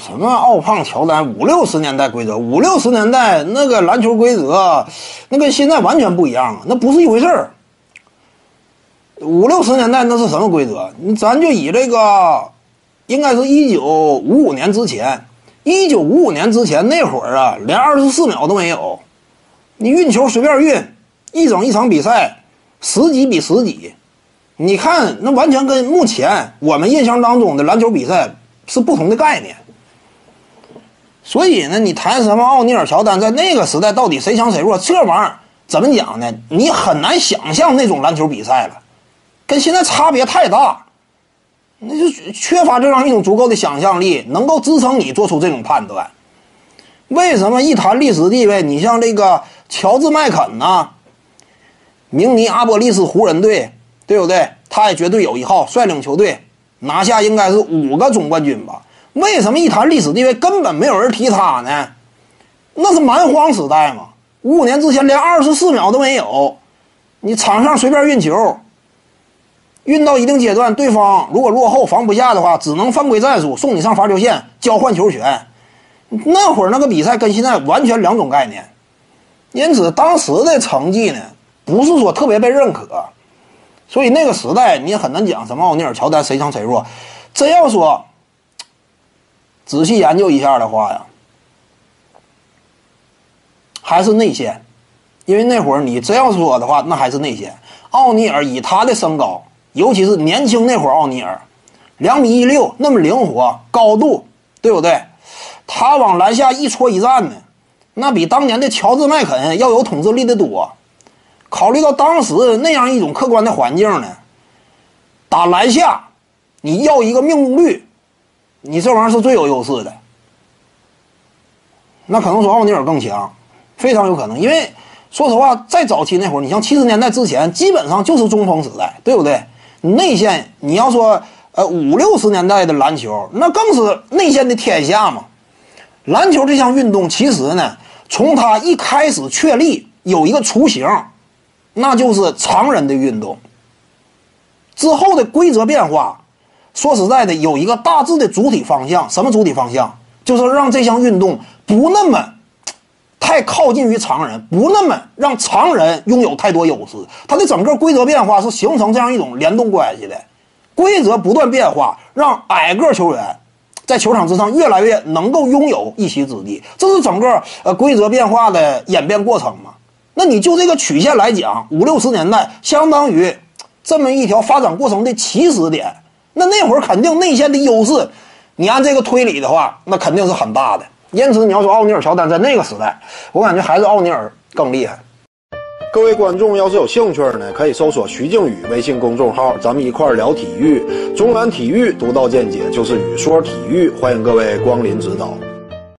什么奥胖乔丹？五六十年代规则，五六十年代那个篮球规则，那跟现在完全不一样，那不是一回事儿。五六十年代那是什么规则？咱就以这个，应该是一九五五年之前，一九五五年之前那会儿啊，连二十四秒都没有，你运球随便运，一整一场比赛十几比十几，你看那完全跟目前我们印象当中的篮球比赛是不同的概念。所以呢，你谈什么奥尼尔、乔丹在那个时代到底谁强谁弱？这玩意儿怎么讲呢？你很难想象那种篮球比赛了，跟现在差别太大，那就缺乏这样一种足够的想象力，能够支撑你做出这种判断。为什么一谈历史地位，你像这个乔治麦肯呢，明尼阿波利斯湖人队，对不对？他也绝对有一号，率领球队拿下应该是五个总冠军吧。为什么一谈历史地位，根本没有人提他呢？那是蛮荒时代嘛！五五年之前连二十四秒都没有，你场上随便运球，运到一定阶段，对方如果落后防不下的话，只能犯规战术送你上罚球线交换球权。那会儿那个比赛跟现在完全两种概念，因此当时的成绩呢，不是说特别被认可，所以那个时代你也很难讲什么奥尼尔、乔丹谁强谁弱。真要说。仔细研究一下的话呀，还是内线，因为那会儿你真要说的话，那还是内线。奥尼尔以他的身高，尤其是年轻那会儿，奥尼尔两米一六，那么灵活，高度，对不对？他往篮下一戳一站呢，那比当年的乔治麦肯要有统治力的多。考虑到当时那样一种客观的环境呢，打篮下，你要一个命中率。你这玩意儿是最有优势的，那可能说奥尼尔更强，非常有可能。因为说实话，在早期那会儿，你像七十年代之前，基本上就是中锋时代，对不对？内线你要说，呃，五六十年代的篮球，那更是内线的天下嘛。篮球这项运动，其实呢，从它一开始确立有一个雏形，那就是常人的运动。之后的规则变化。说实在的，有一个大致的主体方向，什么主体方向？就是让这项运动不那么太靠近于常人，不那么让常人拥有太多优势。它的整个规则变化是形成这样一种联动关系的，规则不断变化，让矮个球员在球场之上越来越能够拥有一席之地。这是整个呃规则变化的演变过程嘛？那你就这个曲线来讲，五六十年代相当于这么一条发展过程的起始点。那那会儿肯定内线的优势，你按这个推理的话，那肯定是很大的。因此你要说奥尼尔、乔丹在那个时代，我感觉还是奥尼尔更厉害。各位观众要是有兴趣呢，可以搜索徐静宇微信公众号，咱们一块聊体育。中南体育独到见解就是语说体育，欢迎各位光临指导。